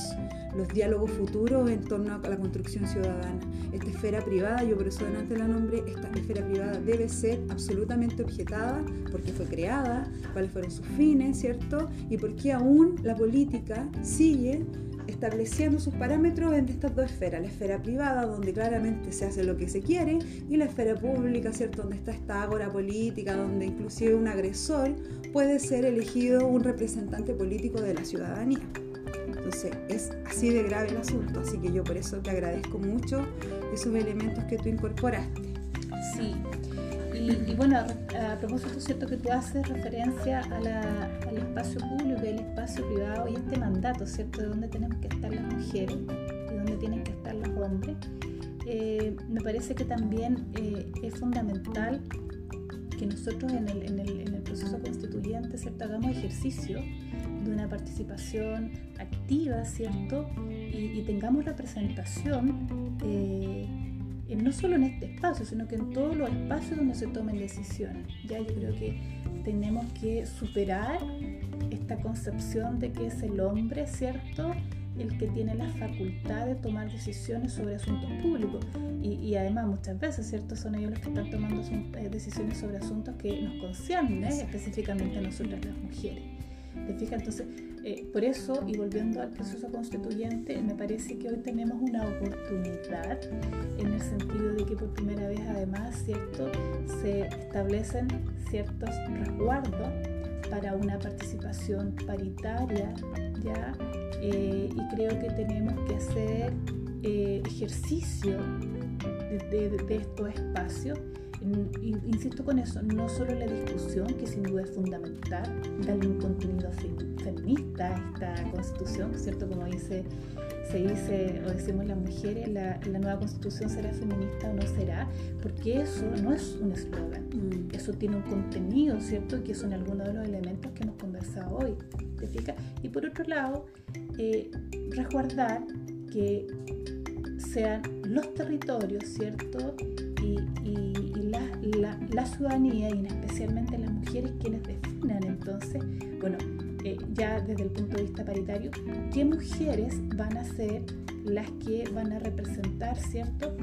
los, diálogos futuros en torno a la construcción ciudadana. Esta esfera privada, yo por eso delante la nombre, esta esfera privada debe ser absolutamente objetada porque fue creada, cuáles fueron sus fines, ¿cierto? Y por qué aún la política sigue estableciendo sus parámetros entre estas dos esferas, la esfera privada, donde claramente se hace lo que se quiere, y la esfera pública, ¿cierto? donde está esta ágora política, donde inclusive un agresor puede ser elegido un representante político de la ciudadanía. Entonces es así de grave el asunto, así que yo por eso te agradezco mucho esos elementos que tú incorporaste. Sí, y, bueno, a, propósito, cierto que tú haces referencia al espacio público y al espacio privado y este mandato, ¿cierto? De dónde tenemos que estar las mujeres y dónde tienen que estar los hombres. Eh, me parece que también eh, es fundamental que nosotros en el, en, el, proceso constituyente hagamos ejercicio de una participación activa, ¿cierto? Y, y tengamos representación eh, no solo en este espacio, sino que en todos los espacios donde se tomen decisiones. Ya yo creo que tenemos que superar esta concepción de que es el hombre, ¿cierto? El que tiene la facultad de tomar decisiones sobre asuntos públicos. Y, además muchas veces, ¿cierto? Son ellos los que están tomando eh, decisiones sobre asuntos que nos conciernen específicamente a nosotras las mujeres. ¿Te fijas? Entonces, eh, por eso, y volviendo al proceso constituyente, me parece que hoy tenemos una oportunidad en el sentido de que por primera vez además, ¿cierto? Se establecen ciertos resguardos para una participación paritaria, ¿ya? Eh, y creo que tenemos que hacer eh, ejercicio de, de estos espacios insisto con eso, no solo la discusión, que sin duda es fundamental, darle un contenido feminista a esta constitución, ¿cierto? Como dice, se dice o decimos las mujeres, la, nueva constitución será feminista o no será, porque eso no es un eslogan, mm. eso tiene un contenido, ¿cierto? Que son algunos de los elementos que hemos conversado hoy, Y por otro lado, eh, resguardar que sean los territorios, ¿cierto? Y, la, ciudadanía y especialmente las mujeres quienes definan entonces, bueno, eh, ya desde el punto de vista paritario, qué mujeres van a ser las que van a representar, ¿cierto?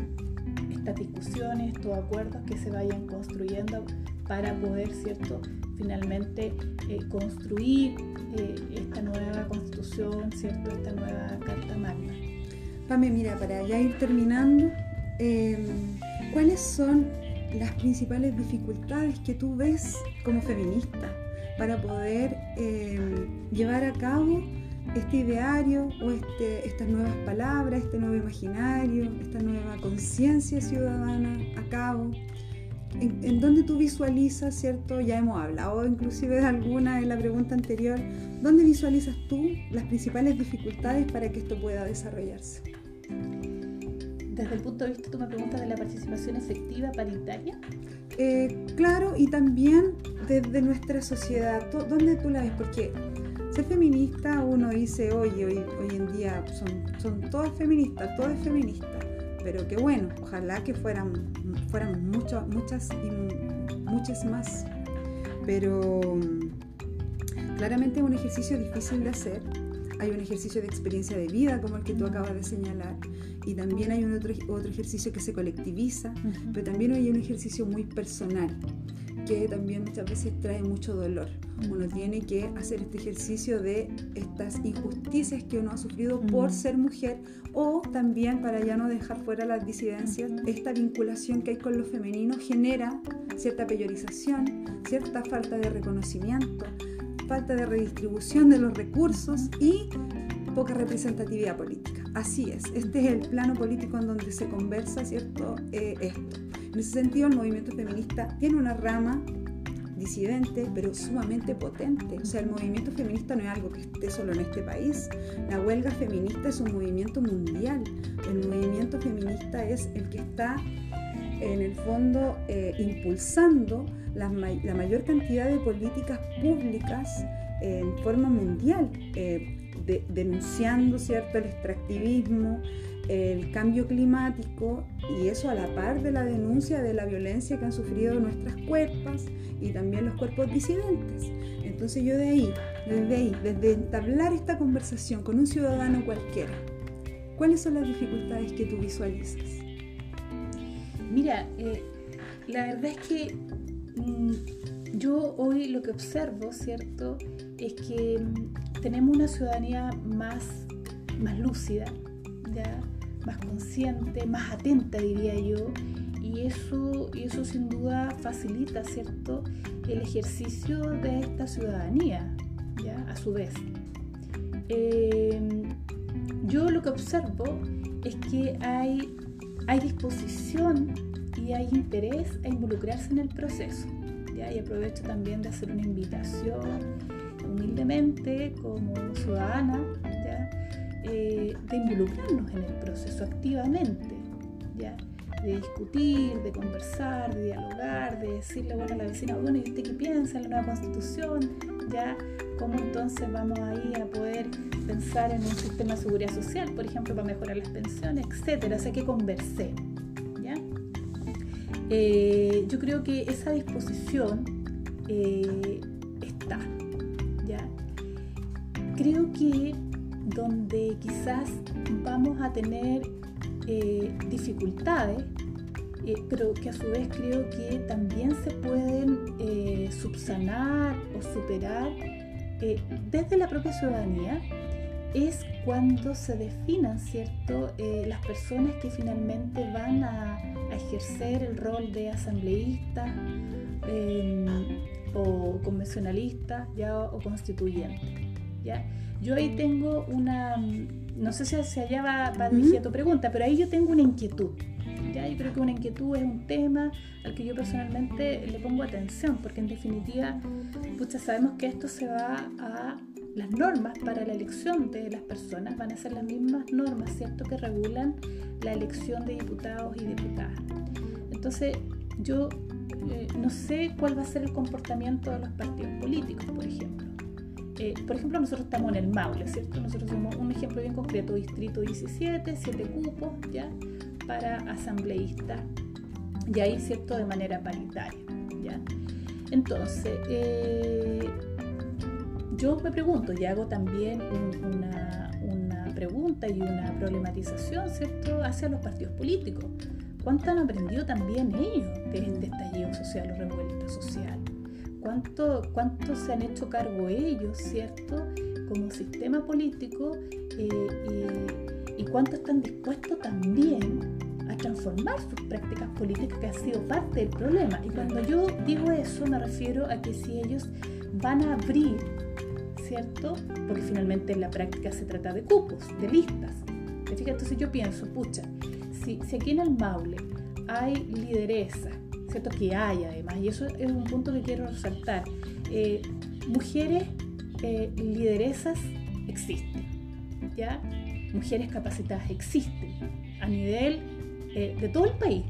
Estas discusiones, estos acuerdos que se vayan construyendo para poder, ¿cierto? Finalmente eh, construir eh, esta nueva constitución, ¿cierto? Esta nueva Carta Magna. Pame, mira, para ya ir terminando, em, ¿cuáles son las principales dificultades que tú ves como feminista para poder llevar a cabo este ideario o este, estas nuevas palabras, este nuevo imaginario, esta nueva conciencia ciudadana a cabo? En, en, donde tú visualizas, ¿cierto? Ya hemos hablado inclusive de alguna en la pregunta anterior. ¿Dónde visualizas tú las principales dificultades para que esto pueda desarrollarse? desde el punto de vista, tú me preguntas de la participación efectiva paritaria. Eh, claro, y también desde nuestra sociedad, ¿dónde tú la ves? Porque ser feminista, uno dice, oye, hoy, hoy en día son, son todas feministas, todo es feminista, pero qué bueno, ojalá que fueran, fueran muchas muchas y muchas más. Pero mm, claramente es un ejercicio difícil de hacer. Hay un ejercicio de experiencia de vida como el que tú acabas de señalar y también hay un otro, otro ejercicio que se colectiviza, pero también hay un ejercicio muy personal, que también muchas veces trae mucho dolor. Uno tiene que hacer este ejercicio de estas injusticias que uno ha sufrido por ser mujer o también para ya no dejar fuera las disidencias, esta vinculación que hay con lo femenino genera cierta peyorización, cierta falta de reconocimiento, falta de redistribución de los recursos y poca representatividad política. Así es, este es el plano político en donde se conversa, ¿cierto? Eh, esto. En ese sentido, el movimiento feminista tiene una rama disidente, pero sumamente potente. O sea, el movimiento feminista no es algo que esté solo en este país. La huelga feminista es un movimiento mundial. El movimiento feminista es el que está, en el fondo, eh, impulsando la, mayor cantidad de políticas públicas en forma mundial. Eh, denunciando ¿cierto? el extractivismo, el cambio climático y eso a la par de la denuncia de la violencia que han sufrido nuestras cuerpos y también los cuerpos disidentes. Entonces yo de ahí, desde ahí, desde entablar esta conversación con un ciudadano cualquiera, ¿cuáles son las dificultades que tú visualizas? Mira, eh, la verdad es que mm, yo hoy lo que observo, ¿cierto? Es que mm, tenemos una ciudadanía más, más lúcida, ¿ya? Más consciente, más atenta, diría yo, y eso, y eso sin duda facilita, ¿cierto?, el ejercicio de esta ciudadanía, ¿ya? A su vez. Em, yo lo que observo es que hay, hay disposición y hay interés a involucrarse en el proceso. ¿ya? Y aprovecho también de hacer una invitación humildemente como ciudadana eh, de involucrarnos en el proceso activamente, ¿ya? de discutir, de conversar, de dialogar, de decirle bueno, a la vecina, bueno, ¿y usted qué piensa en la nueva constitución? ¿Ya? ¿Cómo entonces vamos ahí a poder pensar en un sistema de seguridad social, por ejemplo, para mejorar las pensiones, etcétera? O sea, que conversemos. ¿ya? Eh, yo creo que esa disposición eh, está. ¿ya? Creo que donde quizás vamos a tener eh, dificultades, eh, pero que a su vez creo que también se pueden eh, subsanar o superar desde la propia ciudadanía, es cuando se definan ¿cierto? las personas que finalmente van a, ejercer el rol de asambleísta o convencionalista ya, o constituyente. ¿Ya? Yo ahí tengo una, no sé si hacia allá va, va dirigida tu pregunta, pero ahí yo tengo una inquietud. ¿ya? Yo creo que una inquietud es un tema al que yo personalmente le pongo atención, porque en definitiva, muchas sabemos que esto se va a las normas para la elección de las personas van a ser las mismas normas, ¿cierto?, que regulan la elección de diputados y diputadas. Entonces, yo eh, no sé cuál va a ser el comportamiento de los partidos políticos, por ejemplo. Por ejemplo, nosotros estamos en el Maule, ¿cierto? Nosotros somos un ejemplo bien concreto, distrito 17, 7 cupos, ¿ya? Para asambleístas, y ahí, ¿cierto? De manera paritaria, ¿ya? Entonces, eh, yo me pregunto y hago también una, una pregunta y una problematización, ¿cierto? Hacia los partidos políticos. ¿Cuánto han aprendido también ellos de este estallido social o revuelta social? Cuánto, cuánto se han hecho cargo ellos, ¿cierto? Como sistema político eh, y, cuánto están dispuestos también a transformar sus prácticas políticas que ha sido parte del problema. Y cuando yo digo eso me refiero a que si ellos van a abrir, ¿cierto? Porque finalmente en la práctica se trata de cupos, de listas. Entonces yo pienso, pucha, si, si aquí en el Maule hay lideresa ¿cierto? Que hay además, y eso es un punto que quiero resaltar. Eh, mujeres eh, lideresas existen, ¿ya? Mujeres capacitadas existen a nivel eh, de todo el país,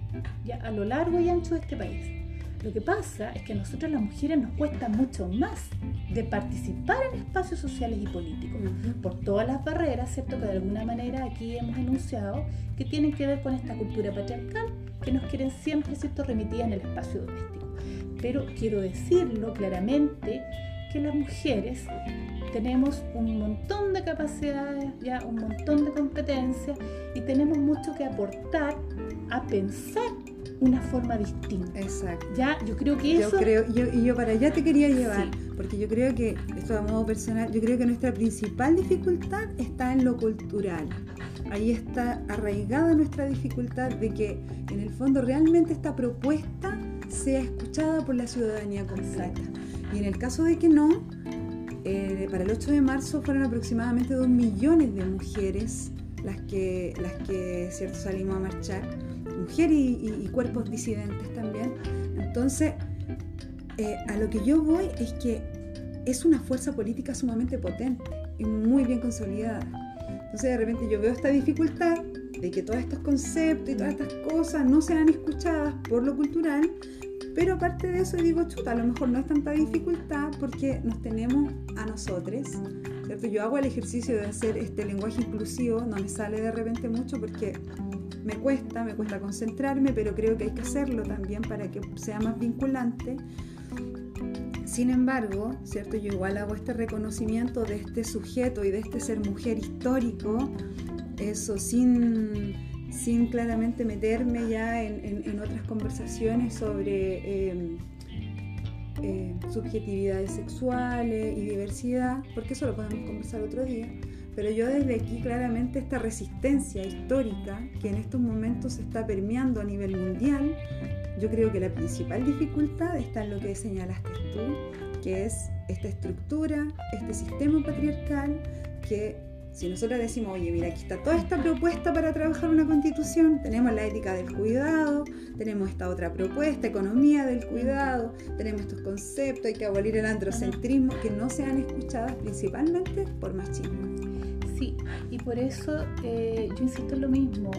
¿ya? A lo largo y ancho de este país. Lo que pasa es que a nosotros las mujeres nos cuesta mucho más de participar en espacios sociales y políticos, por todas las barreras, ¿cierto? Que de alguna manera aquí hemos enunciado que tienen que ver con esta cultura patriarcal que nos quieren siempre, ¿cierto?, remitidas en el espacio doméstico. Pero quiero decirlo claramente que las mujeres tenemos un montón de capacidades, ya un montón de competencias y tenemos mucho que aportar a pensar una forma distinta. Exacto. Ya, yo creo que eso... Yo creo, yo, y yo para allá te quería llevar, porque yo creo que, esto a modo personal, yo creo que nuestra principal dificultad está en lo cultural. Ahí está arraigada nuestra dificultad de que en el fondo realmente esta propuesta sea escuchada por la ciudadanía completa. Y en el caso de que no, eh, para el 8 de marzo fueron aproximadamente 2 millones de mujeres las que, las que cierto, salimos a marchar, mujeres y, cuerpos disidentes también. Entonces, eh, a lo que yo voy es que es una fuerza política sumamente potente y muy bien consolidada. Entonces, de repente yo veo esta dificultad de que todos estos conceptos y todas estas cosas no sean escuchadas por lo cultural, pero aparte de eso digo, chuta, a lo mejor no es tanta dificultad porque nos tenemos a nosotros, ¿cierto? Yo hago el ejercicio de hacer este lenguaje inclusivo, no me sale de repente mucho porque me cuesta, me cuesta concentrarme, pero creo que hay que hacerlo también para que sea más vinculante. Sin embargo, ¿cierto? Yo igual hago este reconocimiento de este sujeto y de este ser mujer histórico, eso sin sin claramente meterme ya en, otras conversaciones sobre em, eh, subjetividades sexuales y diversidad, porque eso lo podemos conversar otro día. Pero yo desde aquí claramente esta resistencia histórica que en estos momentos se está permeando a nivel mundial, yo creo que la principal dificultad está en lo que señalaste tú, que es esta estructura, este sistema patriarcal que si nosotros decimos, oye, mira, aquí está toda esta propuesta para trabajar una constitución, tenemos la ética del cuidado, tenemos esta otra propuesta, economía del cuidado, tenemos estos conceptos, hay que abolir el androcentrismo, que no sean escuchadas principalmente por machismo. Sí, y por eso eh, yo insisto en lo mismo,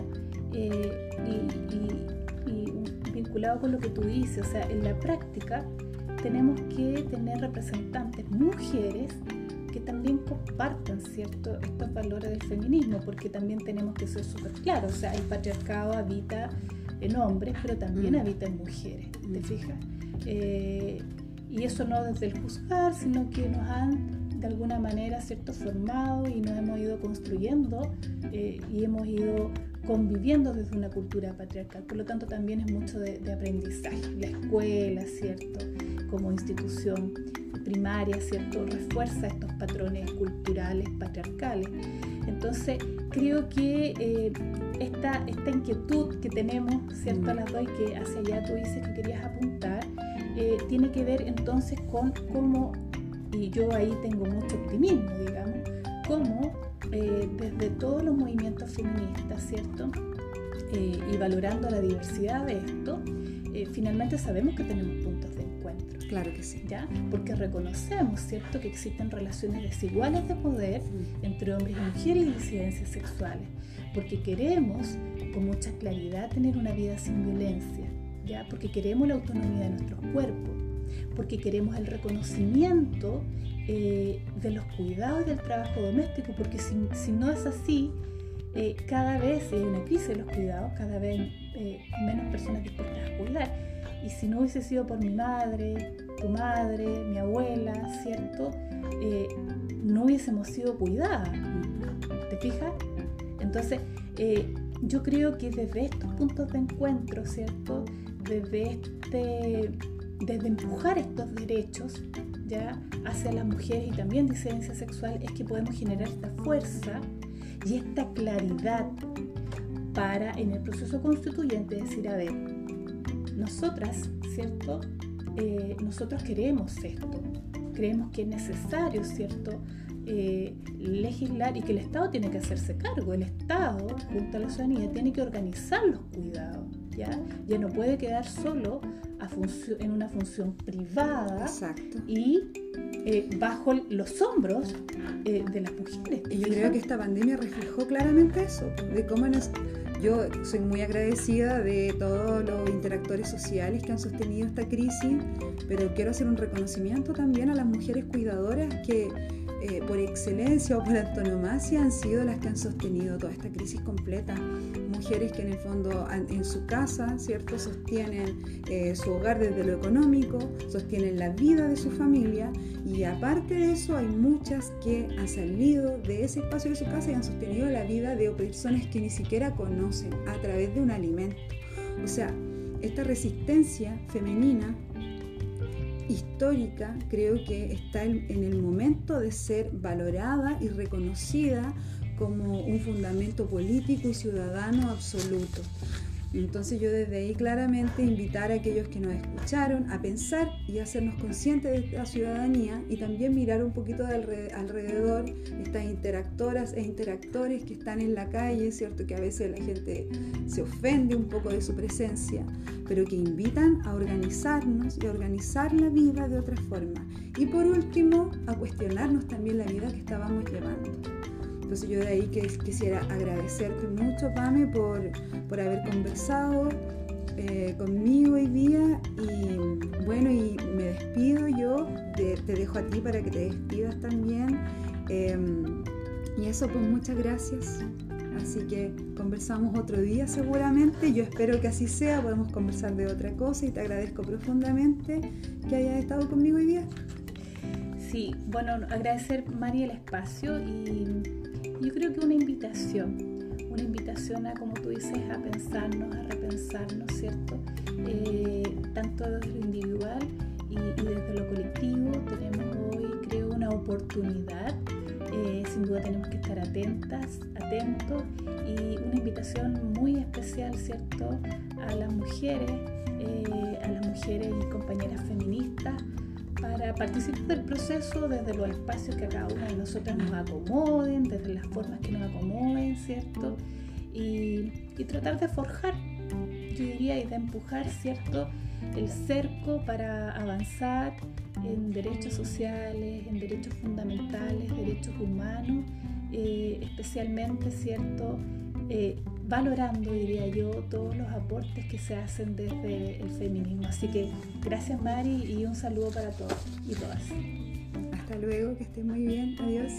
eh, y, y vinculado con lo que tú dices, o sea, en la práctica tenemos que tener representantes mujeres que también compartan ¿cierto? estos valores del feminismo, porque también tenemos que ser súper claros. O sea, el patriarcado habita en hombres, pero también mm. habita en mujeres, ¿te mm. fijas? Eh, y eso no desde el juzgar, sino que nos han de alguna manera cierto formado y nos hemos ido construyendo eh, y hemos ido conviviendo desde una cultura patriarcal. Por lo tanto, también es mucho de, de aprendizaje. La escuela, ¿cierto? Como institución primaria, ¿cierto? Refuerza estos patrones culturales, patriarcales. Entonces, creo que eh, esta, esta, inquietud que tenemos, ¿cierto? A las dos que hacia allá tú dices que querías apuntar, eh, tiene que ver entonces con cómo, y yo ahí tengo mucho optimismo, digamos, cómo eh, desde todos los movimientos feministas, ¿cierto? y valorando la diversidad de esto, finalmente sabemos que tenemos puntos de Claro que sí. ¿Ya? Porque reconocemos, ¿cierto?, que existen relaciones desiguales de poder entre hombres y mujeres y disidencias sexuales. Porque queremos, con mucha claridad, tener una vida sin violencia. ¿Ya? Porque queremos la autonomía de nuestros cuerpos. Porque queremos el reconocimiento eh, de los cuidados del trabajo doméstico. Porque si, no es así, eh, cada vez hay una crisis de los cuidados, cada vez eh, menos personas dispuestas a cuidar y si no hubiese sido por mi madre, tu madre, mi abuela, ¿cierto? No hubiésemos sido cuidadas. ¿Te fijas? Entonces, yo creo que desde estos puntos de encuentro, ¿cierto? Desde, este, desde empujar estos derechos ya hacia las mujeres y también disidencia sexual, es que podemos generar esta fuerza y esta claridad para en el proceso constituyente decir, a ver, nosotras, ¿cierto? Eh, nosotros queremos esto, creemos que es necesario, ¿cierto? Eh, legislar y que el Estado tiene que hacerse cargo. El Estado, junto a la ciudadanía, tiene que organizar los cuidados. ¿ya? ya no puede quedar solo a en una función privada y eh, bajo los hombros de las mujeres. Y yo creo que esta pandemia reflejó claramente eso, de cómo nos yo soy muy agradecida de todos los interactores sociales que han sostenido esta crisis, pero quiero hacer un reconocimiento también a las mujeres cuidadoras que eh, por excelencia o por antonomasia han sido las que han sostenido toda esta crisis completa. Mujeres que en el fondo en su casa, ¿cierto? Sostienen eh, su hogar desde lo económico, sostienen la vida de su familia y aparte de eso hay muchas que han salido de ese espacio de su casa y han sostenido la vida de personas que ni siquiera conocen a través de un alimento. O sea, esta resistencia femenina histórica creo que está en el momento de ser valorada y reconocida como un fundamento político y ciudadano absoluto. Entonces yo desde ahí claramente invitar a aquellos que nos escucharon a pensar y hacernos conscientes de la ciudadanía y también mirar un poquito de alrededor estas interactoras e interactores que están en la calle, ¿cierto? Que a veces la gente se ofende un poco de su presencia, pero que invitan a organizarnos y a organizar la vida de otra forma. Y por último, a cuestionarnos también la vida que estábamos llevando. Entonces yo de ahí que quisiera agradecerte mucho, Pame, por, por haber conversado eh, conmigo hoy día. Y bueno, y me despido yo, te, dejo a ti para que te despidas también. Em, y eso, pues muchas gracias. Así que conversamos otro día seguramente. Yo espero que así sea. Podemos conversar de otra cosa y te agradezco profundamente que hayas estado conmigo hoy día. Sí, bueno, agradecer María el espacio y yo creo que una invitación, una invitación a, como tú dices, a pensarnos, a repensarnos, ¿cierto? Eh, tanto desde lo individual y, desde lo colectivo tenemos hoy, creo, una oportunidad. Eh, sin duda tenemos que estar atentas, atentos y una invitación muy especial, ¿cierto?, a las mujeres, eh, a las mujeres y compañeras feministas para participar del proceso desde los espacios que a cada una de nosotras nos acomoden, desde las formas que nos acomoden, ¿cierto? Y, tratar de forjar, yo diría, y de empujar, ¿cierto? El cerco para avanzar en derechos sociales, en derechos fundamentales, derechos humanos, eh, especialmente, ¿cierto? Eh, valorando, diría yo, todos los aportes que se hacen desde el feminismo. Así que gracias Mari y un saludo para todos y todas. Hasta luego, que estén muy bien, adiós.